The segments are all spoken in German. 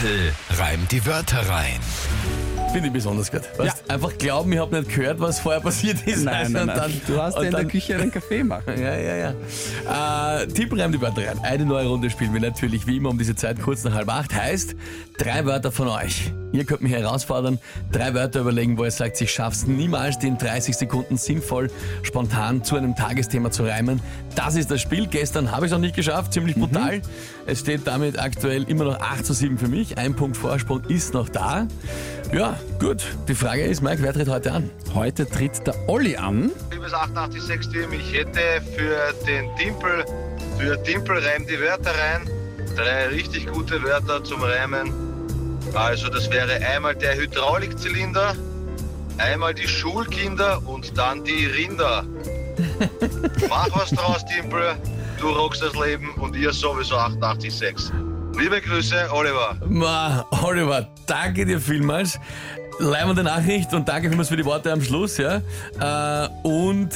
Tempel reimt die Wörter rein. Finde ich besonders gut. Weißt, Einfach glauben, ich habe nicht gehört, was vorher passiert ist. Nein, weißt nein, und nein. Dann, du hast ja in der dann- Küche einen Kaffee machen. Ja, ja, ja. Äh, Tipp reimt die Wörter rein. Eine neue Runde spielen wir natürlich wie immer um diese Zeit kurz nach halb acht. Heißt, drei Wörter von euch. Ihr könnt mich herausfordern, drei Wörter überlegen, wo ihr sagt, ich schaff's niemals, die in 30 Sekunden sinnvoll, spontan zu einem Tagesthema zu reimen. Das ist das Spiel. Gestern habe ich es noch nicht geschafft, ziemlich brutal. Es steht damit aktuell immer noch 8 zu 7 für mich. Ein Punkt Vorsprung ist noch da. Ja, gut. Die Frage ist, Mike, wer tritt heute an? Heute tritt der Olli an. Liebes 886 Team, ich hätte für den Timpel, für Timpel reim die Wörter rein. Drei richtig gute Wörter zum Reimen. Also das wäre einmal der Hydraulikzylinder, einmal die Schulkinder und dann die Rinder. Mach was draus, Timpel. Du rockst das Leben und ihr sowieso 886. Liebe Grüße, Oliver. Ma, Oliver, danke dir vielmals. Leibende Nachricht und danke vielmals für die Worte am Schluss, ja. Äh, und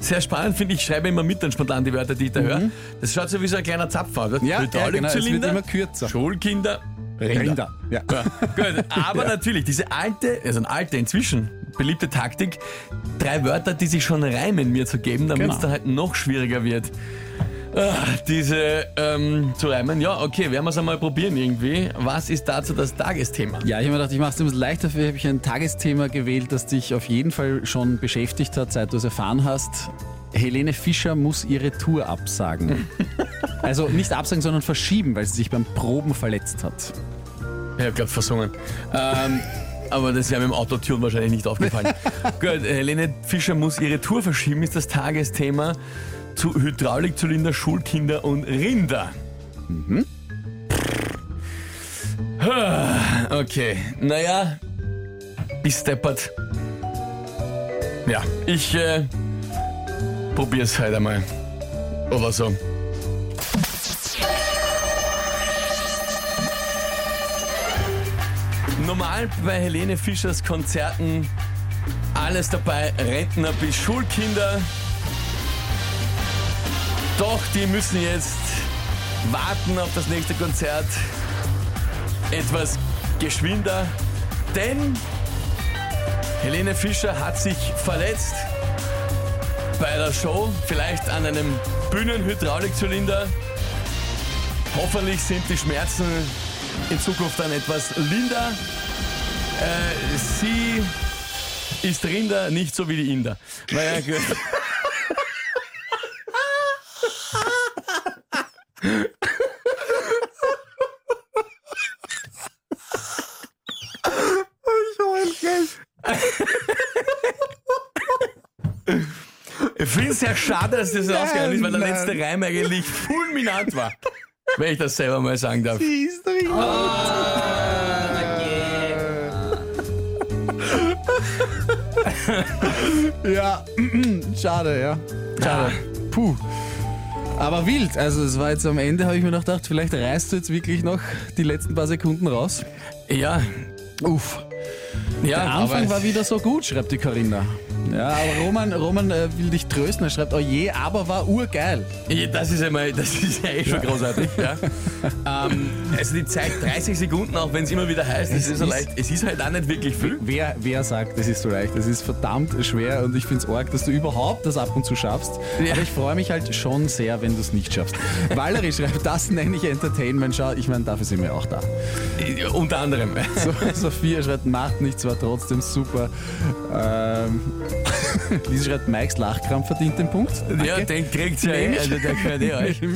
sehr spannend finde ich, ich schreibe immer mit dann spontan die Wörter, die ich da höre. Das schaut so wie so ein kleiner Zapfer, oder? Mhm. Ja, ja, genau, es wird Hydraulikzylinder, immer kürzer. Schulkinder, Rinder. Ja. Ja, gut, aber natürlich, diese alte, also eine alte inzwischen beliebte Taktik, drei Wörter, die sich schon reimen, mir zu geben, damit es Genau. dann halt noch schwieriger wird. Ah, diese ähm, zu reimen. Ja, okay, werden wir es einmal probieren irgendwie. Was ist dazu das Tagesthema? Ja, ich habe mir gedacht, ich mache es ein bisschen leichter. Dafür habe ich ein Tagesthema gewählt, das dich auf jeden Fall schon beschäftigt hat, seit du es erfahren hast. Helene Fischer muss ihre Tour absagen. also nicht absagen, sondern verschieben, weil sie sich beim Proben verletzt hat. Ich habe gerade versungen. Ähm, aber das wäre mir im Autotune wahrscheinlich nicht aufgefallen. Gut, Helene Fischer muss ihre Tour verschieben, ist das Tagesthema zu Hydraulikzylinder, Schulkinder und Rinder. Mhm. Okay, naja, bis deppert. Ja, ich äh, probier's halt einmal. Oder so. Normal bei Helene Fischers Konzerten alles dabei, Rentner bis Schulkinder. Doch die müssen jetzt warten auf das nächste Konzert. Etwas geschwinder, denn Helene Fischer hat sich verletzt bei der Show, vielleicht an einem Bühnenhydraulikzylinder. Hoffentlich sind die Schmerzen in Zukunft dann etwas linder. Äh, sie ist Rinder, nicht so wie die Inder. Naja, gut. Ich finde es sehr schade, dass das so ausgegangen ist, weil der nein. letzte Reim eigentlich fulminant war. Wenn ich das selber mal sagen darf. Ja, schade, ja. Schade. Puh. Aber wild. Also es war jetzt am Ende, habe ich mir noch gedacht, vielleicht reißt du jetzt wirklich noch die letzten paar Sekunden raus. Ja, Uff. Ja, Der Anfang war wieder so gut, schreibt die Corinna. Ja, aber Roman, Roman äh, will dich trösten. Er schreibt, oh je, aber war urgeil. Ja, Das ist ja, mal, das ist ja eh schon großartig. Ja. ähm, also die Zeit 30 Sekunden, auch wenn es immer wieder heißt, es ist, so ist- leicht, es ist halt auch nicht wirklich viel. Wer, wer sagt, das ist so leicht? Das ist verdammt schwer und ich finde es arg, dass du überhaupt das ab und zu schaffst. Ja. Aber ich freue mich halt schon sehr, wenn du es nicht schaffst. Valerie schreibt, das nenne ich Entertainment. Schau, ich meine, dafür sind wir auch da. Äh, Unter anderem. So, Sophia schreibt, macht nichts, war trotzdem super. Ähm, Lisa schreibt, Mikes Lachkrampf verdient den Punkt. Ja, den kriegt ja eh, also der gehört eh euch.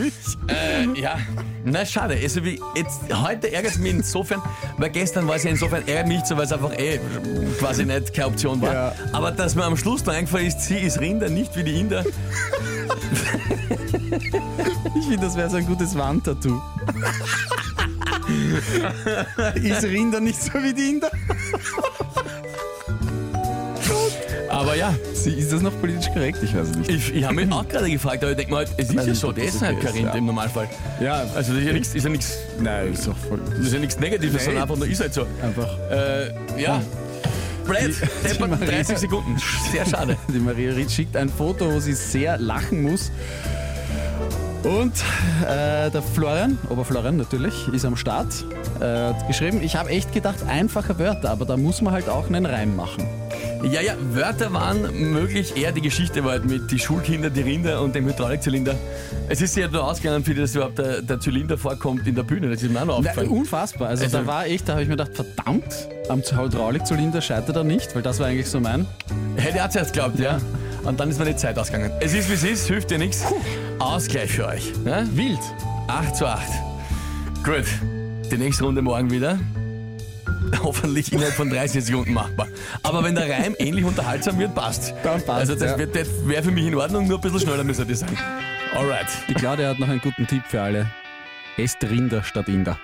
Äh, ja, na schade. Also wie jetzt, heute ärgert es mich insofern, weil gestern war es ja insofern ärgert mich nicht so, weil es einfach eh quasi nicht keine Option war. Ja. Aber dass mir am Schluss noch eingefallen ist, sie ist Rinder, nicht wie die Inder. Ich finde, das wäre so ein gutes Wandtattoo. Ist Rinder nicht so wie die Inder? Aber ja, Sie, ist das noch politisch korrekt? Ich weiß es nicht. ich, ich habe mich auch gerade gefragt, aber ich denke mal, halt, es ist ja nicht, so, halt okay Rind ja. im Normalfall. Ja, Also das ist ja nichts, ist ja nichts, nein, ist doch voll. das ist ja nichts Negatives, Nee. sondern einfach nur ist halt so. Einfach. Äh, ja. Blöd, Die deppert Maria- 30 Sekunden. Sehr schade. Die Maria Ried schickt ein Foto, wo sie sehr lachen muss. Und äh, der Florian, Oberflorian natürlich, ist am Start. Äh, hat geschrieben, ich habe echt gedacht, einfache Wörter, aber da muss man halt auch einen Reim machen. Ja, ja, Wörter waren möglich, eher die Geschichte war halt mit die Schulkinder, die Rinder und dem Hydraulikzylinder. Es ist ja nur ausgegangen, für dass überhaupt der, der Zylinder vorkommt in der Bühne, das ist mir auch noch Na, aufgefallen. unfassbar. Also, Also- da war ich, da habe ich mir gedacht, verdammt, am Hydraulikzylinder scheitert er nicht, weil das war eigentlich so mein. Hätte er zuerst geglaubt, ja. Und dann ist mir die Zeit ausgegangen. Es ist wie es ist, hilft dir nichts. Ausgleich für euch. Ne? Wild. 8 zu 8. Gut, die nächste Runde morgen wieder. Hoffentlich innerhalb von 30 Sekunden machbar. Aber wenn der Reim ähnlich unterhaltsam wird, passt. Dann passt, Also das ja. wird- das wäre für mich in Ordnung, nur ein bisschen schneller müsste das sein. Alright. Die Claudia hat noch einen guten Tipp für alle. Esst Rinder statt Inder.